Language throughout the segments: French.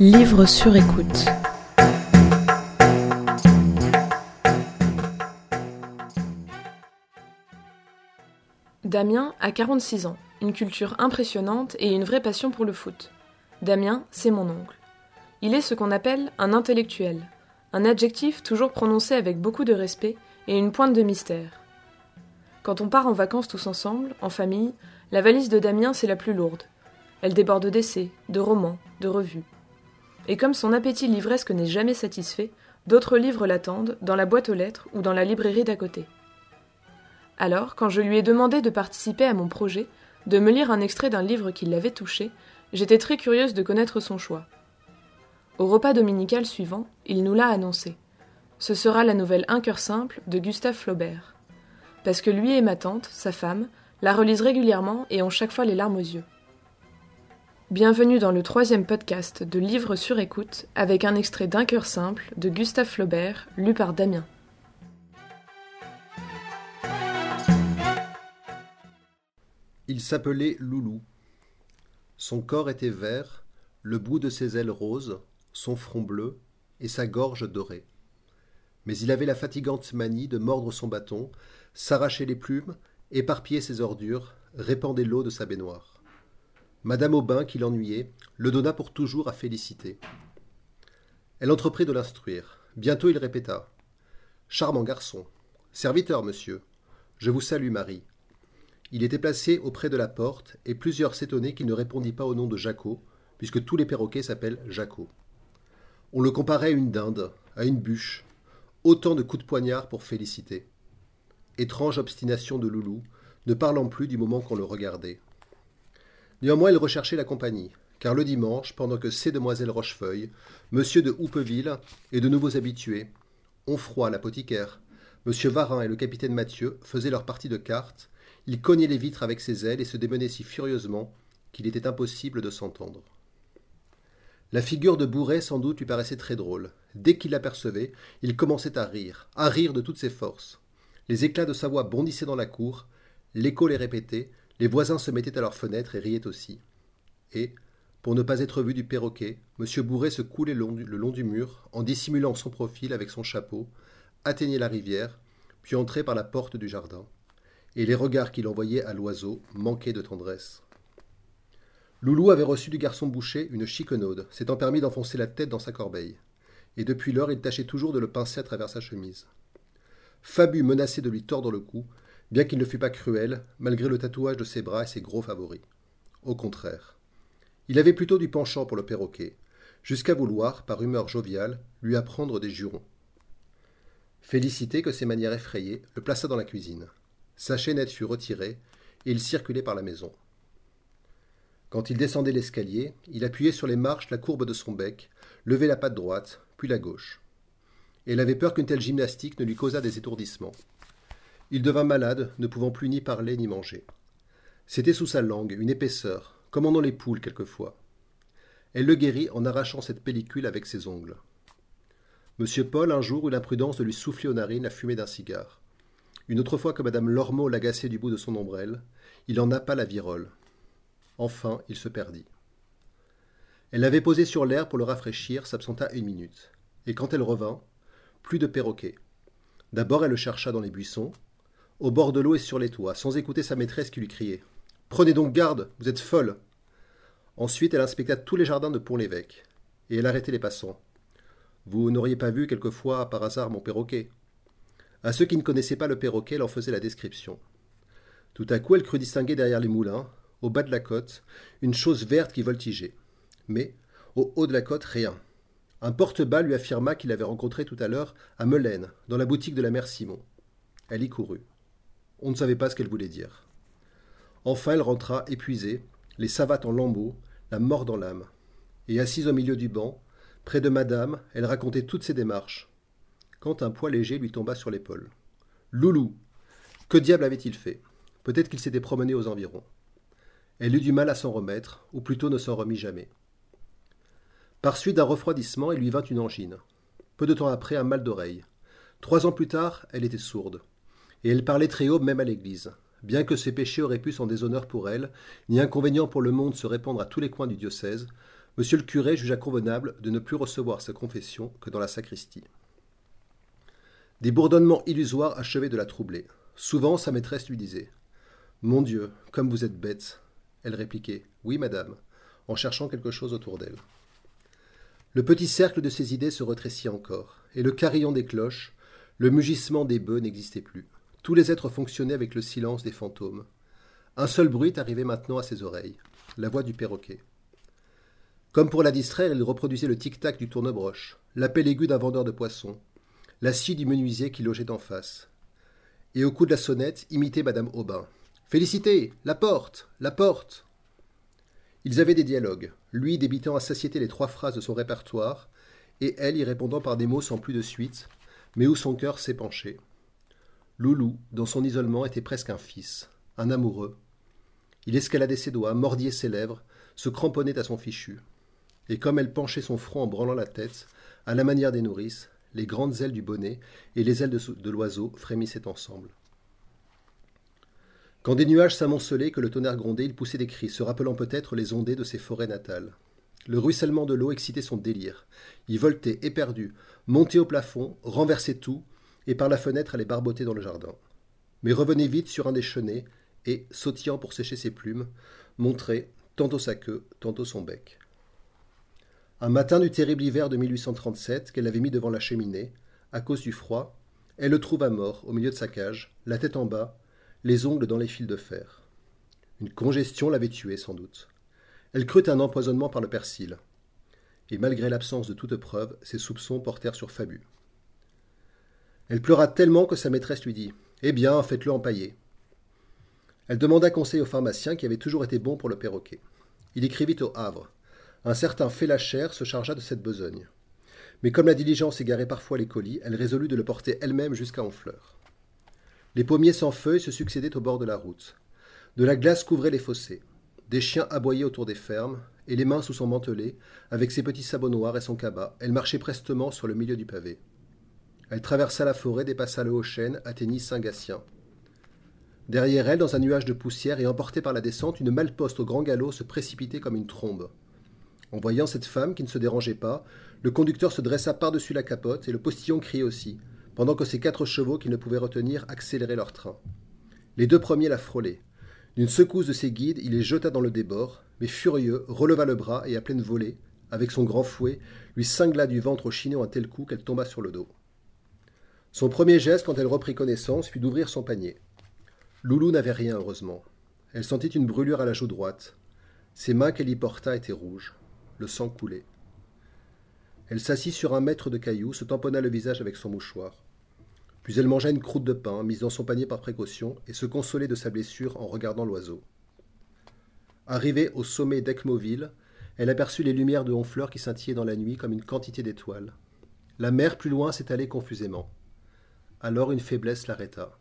Livre sur écoute. Damien a 46 ans, une culture impressionnante et une vraie passion pour le foot. Damien, c'est mon oncle. Il est ce qu'on appelle un intellectuel, un adjectif toujours prononcé avec beaucoup de respect et une pointe de mystère. Quand on part en vacances tous ensemble, en famille, la valise de Damien c'est la plus lourde. Elle déborde d'essais, de romans, de revues. Et comme son appétit livresque n'est jamais satisfait, d'autres livres l'attendent, dans la boîte aux lettres ou dans la librairie d'à côté. Alors, quand je lui ai demandé de participer à mon projet, de me lire un extrait d'un livre qui l'avait touché, j'étais très curieuse de connaître son choix. Au repas dominical suivant, il nous l'a annoncé. Ce sera la nouvelle Un cœur simple de Gustave Flaubert. Parce que lui et ma tante, sa femme, la relisent régulièrement et ont chaque fois les larmes aux yeux. Bienvenue dans le troisième podcast de Livres sur écoute avec un extrait d'Un cœur simple de Gustave Flaubert, lu par Damien. Il s'appelait Loulou. Son corps était vert, le bout de ses ailes roses, son front bleu et sa gorge dorée. Mais il avait la fatigante manie de mordre son bâton, s'arracher les plumes, éparpiller ses ordures, répandait l'eau de sa baignoire. Madame Aubin, qui l'ennuyait, le donna pour toujours à Félicité. Elle entreprit de l'instruire. Bientôt il répéta. Charmant garçon. Serviteur, monsieur. Je vous salue, Marie. Il était placé auprès de la porte, et plusieurs s'étonnaient qu'il ne répondît pas au nom de Jaco, puisque tous les perroquets s'appellent Jaco. On le comparait à une dinde, à une bûche, autant de coups de poignard pour féliciter. Étrange obstination de Loulou, ne parlant plus du moment qu'on le regardait. Néanmoins, il recherchait la compagnie, car le dimanche, pendant que ces demoiselles Rochefeuille, monsieur de Houpeville et de nouveaux habitués, Onfroy l'apothicaire, monsieur Varin et le capitaine Mathieu faisaient leur partie de cartes, il cognait les vitres avec ses ailes et se démenait si furieusement qu'il était impossible de s'entendre. La figure de Bourret sans doute lui paraissait très drôle. Dès qu'il l'apercevait, il commençait à rire, à rire de toutes ses forces. Les éclats de sa voix bondissaient dans la cour, l'écho les répétait, les voisins se mettaient à leurs fenêtres et riaient aussi. Et, pour ne pas être vu du perroquet, M. Bourret se coulait le long, du, mur, en dissimulant son profil avec son chapeau, atteignait la rivière, puis entrait par la porte du jardin et les regards qu'il envoyait à l'oiseau manquaient de tendresse. Loulou avait reçu du garçon boucher une chiquenaude, s'étant permis d'enfoncer la tête dans sa corbeille, et depuis lors il tâchait toujours de le pincer à travers sa chemise. Fabu menaçait de lui tordre le cou, bien qu'il ne fût pas cruel, malgré le tatouage de ses bras et ses gros favoris. Au contraire. Il avait plutôt du penchant pour le perroquet, jusqu'à vouloir, par humeur joviale, lui apprendre des jurons. Félicité, que ses manières effrayaient, le plaça dans la cuisine. Sa chaînette fut retirée, et il circulait par la maison. Quand il descendait l'escalier, il appuyait sur les marches la courbe de son bec, levait la patte droite, puis la gauche. Et elle avait peur qu'une telle gymnastique ne lui causât des étourdissements. Il devint malade, ne pouvant plus ni parler ni manger. C'était sous sa langue une épaisseur, comme en ont les poules quelquefois. Elle le guérit en arrachant cette pellicule avec ses ongles. Monsieur Paul un jour eut l'imprudence de lui souffler aux narines la fumée d'un cigare. Une autre fois que madame Lormeau l'agaçait du bout de son ombrelle, il en nappa la virole. Enfin, il se perdit. Elle l'avait posé sur l'air pour le rafraîchir, s'absenta une minute. Et quand elle revint, plus de perroquet. D'abord, elle le chercha dans les buissons, au bord de l'eau et sur les toits, sans écouter sa maîtresse qui lui criait Prenez donc garde, vous êtes folle Ensuite, elle inspecta tous les jardins de Pont-l'Évêque, et elle arrêtait les passants. Vous n'auriez pas vu quelquefois par hasard mon perroquet à ceux qui ne connaissaient pas le perroquet, elle en faisait la description. Tout à coup, elle crut distinguer derrière les moulins, au bas de la côte, une chose verte qui voltigeait. Mais, au haut de la côte, rien. Un porte-bas lui affirma qu'il l'avait rencontré tout à l'heure à Melaine, dans la boutique de la mère Simon. Elle y courut. On ne savait pas ce qu'elle voulait dire. Enfin, elle rentra épuisée, les savates en lambeaux, la mort dans l'âme. Et assise au milieu du banc, près de madame, elle racontait toutes ses démarches, quand un poids léger lui tomba sur l'épaule. Loulou Que diable avait-il fait? Peut-être qu'il s'était promené aux environs. Elle eut du mal à s'en remettre, ou plutôt ne s'en remit jamais. Par suite d'un refroidissement, il lui vint une angine. Peu de temps après, un mal d'oreille. Trois ans plus tard, elle était sourde. Et elle parlait très haut même à l'église. Bien que ses péchés auraient pu sans déshonneur pour elle, ni inconvénient pour le monde se répandre à tous les coins du diocèse, Monsieur le curé jugea convenable de ne plus recevoir sa confession que dans la sacristie. Des bourdonnements illusoires achevaient de la troubler. Souvent, sa maîtresse lui disait Mon Dieu, comme vous êtes bête. Elle répliquait Oui, madame, en cherchant quelque chose autour d'elle. Le petit cercle de ses idées se rétrécit encore, et le carillon des cloches, le mugissement des bœufs n'existait plus. Tous les êtres fonctionnaient avec le silence des fantômes. Un seul bruit arrivait maintenant à ses oreilles, la voix du perroquet. Comme pour la distraire, il reproduisait le tic-tac du tournebroche, l'appel aigu d'un vendeur de poissons, la scie du menuisier qui logeait en face. Et au coup de la sonnette, imitait Madame Aubin. Félicité La porte La porte Ils avaient des dialogues, lui débitant à satiété les trois phrases de son répertoire, et elle y répondant par des mots sans plus de suite, mais où son cœur s'épanchait. Loulou, dans son isolement, était presque un fils, un amoureux. Il escaladait ses doigts, mordillait ses lèvres, se cramponnait à son fichu. Et comme elle penchait son front en branlant la tête, à la manière des nourrices, les grandes ailes du bonnet et les ailes de, l'oiseau frémissaient ensemble. Quand des nuages s'amoncelaient, que le tonnerre grondait, il poussait des cris, se rappelant peut-être les ondées de ses forêts natales. Le ruissellement de l'eau excitait son délire. Il voltait, éperdu, montait au plafond, renversait tout, et par la fenêtre allait barboter dans le jardin. Mais revenait vite sur un des chenets, et, sautillant pour sécher ses plumes, montrait tantôt sa queue, tantôt son bec. Un matin du terrible hiver de 1837, qu'elle avait mis devant la cheminée, à cause du froid, elle le trouva mort au milieu de sa cage, la tête en bas, les ongles dans les fils de fer. Une congestion l'avait tué sans doute. Elle crut un empoisonnement par le persil. Et malgré l'absence de toute preuve, ses soupçons portèrent sur Fabu. Elle pleura tellement que sa maîtresse lui dit Eh bien, faites-le empailler. Elle demanda conseil au pharmacien qui avait toujours été bon pour le perroquet. Il écrivit au Havre. Un certain Félachère se chargea de cette besogne. Mais comme la diligence égarait parfois les colis, elle résolut de le porter elle-même jusqu'à Honfleur. Les pommiers sans feuilles se succédaient au bord de la route. De la glace couvrait les fossés. Des chiens aboyaient autour des fermes, et les mains sous son mantelet, avec ses petits sabots noirs et son cabas, elle marchait prestement sur le milieu du pavé. Elle traversa la forêt, dépassa le haut chêne, atteignit Saint-Gatien. Derrière elle, dans un nuage de poussière et emportée par la descente, une malle-poste au grand galop se précipitait comme une trombe. En voyant cette femme qui ne se dérangeait pas, le conducteur se dressa par-dessus la capote et le postillon criait aussi, pendant que ses quatre chevaux qu'il ne pouvait retenir accéléraient leur train. Les deux premiers la frôlaient. D'une secousse de ses guides, il les jeta dans le débord, mais furieux, releva le bras et à pleine volée, avec son grand fouet, lui cingla du ventre au chignon un tel coup qu'elle tomba sur le dos. Son premier geste, quand elle reprit connaissance, fut d'ouvrir son panier. Loulou n'avait rien, heureusement. Elle sentit une brûlure à la joue droite. Ses mains qu'elle y porta étaient rouges le sang coulait. Elle s'assit sur un mètre de cailloux, se tamponna le visage avec son mouchoir. Puis elle mangea une croûte de pain, mise dans son panier par précaution, et se consolait de sa blessure en regardant l'oiseau. Arrivée au sommet d'Ecmoville, elle aperçut les lumières de Honfleur qui scintillaient dans la nuit comme une quantité d'étoiles. La mer plus loin s'étalait confusément. Alors une faiblesse l'arrêta.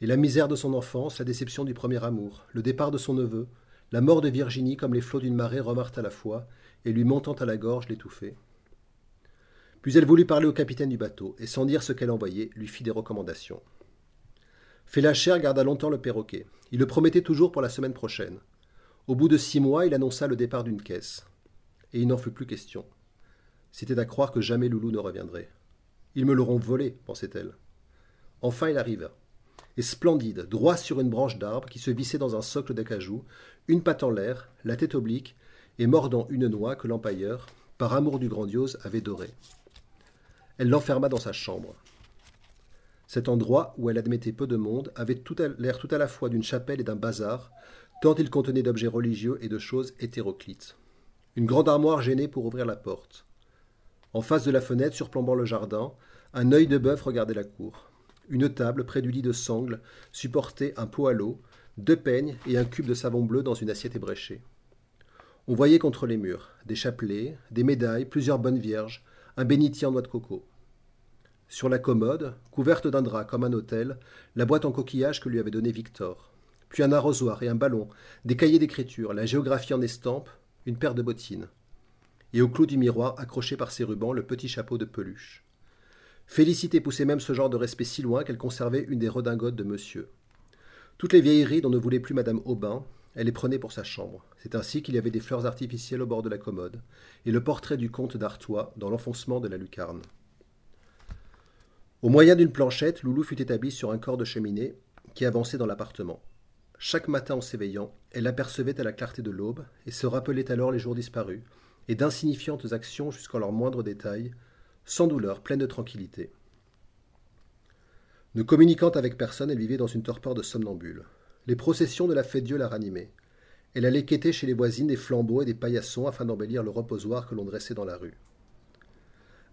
Et la misère de son enfance, la déception du premier amour, le départ de son neveu, la mort de Virginie, comme les flots d'une marée, revinrent à la fois, et lui montant à la gorge, l'étouffait. Puis elle voulut parler au capitaine du bateau, et sans dire ce qu'elle envoyait, lui fit des recommandations. Félachère garda longtemps le perroquet. Il le promettait toujours pour la semaine prochaine. Au bout de six mois, il annonça le départ d'une caisse. Et il n'en fut plus question. C'était à croire que jamais Loulou ne reviendrait. Ils me l'auront volé, pensait-elle. Enfin il arriva et splendide, droit sur une branche d'arbre qui se vissait dans un socle d'acajou, une patte en l'air, la tête oblique, et mordant une noix que l'empailleur, par amour du grandiose, avait dorée. Elle l'enferma dans sa chambre. Cet endroit, où elle admettait peu de monde, avait l'air tout à la fois d'une chapelle et d'un bazar, tant il contenait d'objets religieux et de choses hétéroclites. Une grande armoire gênait pour ouvrir la porte. En face de la fenêtre, surplombant le jardin, un œil de bœuf regardait la cour. Une table près du lit de sangle supportait un pot à l'eau, deux peignes et un cube de savon bleu dans une assiette ébréchée. On voyait contre les murs des chapelets, des médailles, plusieurs bonnes vierges, un bénitier en noix de coco. Sur la commode, couverte d'un drap comme un hôtel, la boîte en coquillage que lui avait donnée Victor, puis un arrosoir et un ballon, des cahiers d'écriture, la géographie en estampe, une paire de bottines. Et au clou du miroir, accroché par ses rubans, le petit chapeau de peluche. Félicité poussait même ce genre de respect si loin qu'elle conservait une des redingotes de monsieur. Toutes les vieilleries dont ne voulait plus Madame Aubin, elle les prenait pour sa chambre. C'est ainsi qu'il y avait des fleurs artificielles au bord de la commode, et le portrait du comte d'Artois dans l'enfoncement de la lucarne. Au moyen d'une planchette, Loulou fut établie sur un corps de cheminée qui avançait dans l'appartement. Chaque matin en s'éveillant, elle apercevait à la clarté de l'aube et se rappelait alors les jours disparus, et d'insignifiantes actions jusqu'en leurs moindres détails, sans douleur, pleine de tranquillité. Ne communiquant avec personne, elle vivait dans une torpeur de somnambule. Les processions de la fête Dieu la ranimaient. Elle allait quêter chez les voisines des flambeaux et des paillassons afin d'embellir le reposoir que l'on dressait dans la rue.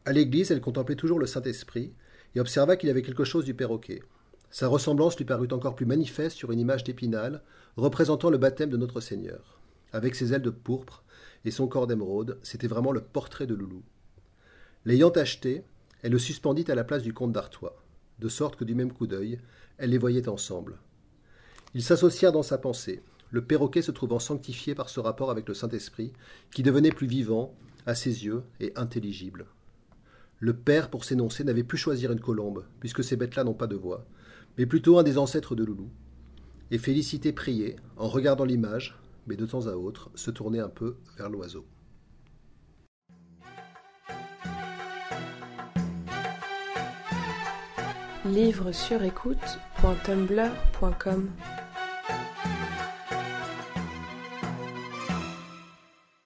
À l'église, elle contemplait toujours le Saint-Esprit et observa qu'il avait quelque chose du perroquet. Sa ressemblance lui parut encore plus manifeste sur une image d'épinal représentant le baptême de notre Seigneur. Avec ses ailes de pourpre et son corps d'émeraude, c'était vraiment le portrait de Loulou. L'ayant acheté, elle le suspendit à la place du comte d'Artois, de sorte que du même coup d'œil, elle les voyait ensemble. Ils s'associèrent dans sa pensée, le perroquet se trouvant sanctifié par ce rapport avec le Saint-Esprit, qui devenait plus vivant, à ses yeux, et intelligible. Le père, pour s'énoncer, n'avait pu choisir une colombe, puisque ces bêtes-là n'ont pas de voix, mais plutôt un des ancêtres de Loulou. Et Félicité priait, en regardant l'image, mais de temps à autre se tournait un peu vers l'oiseau. Livre sur écoute.tumblr.com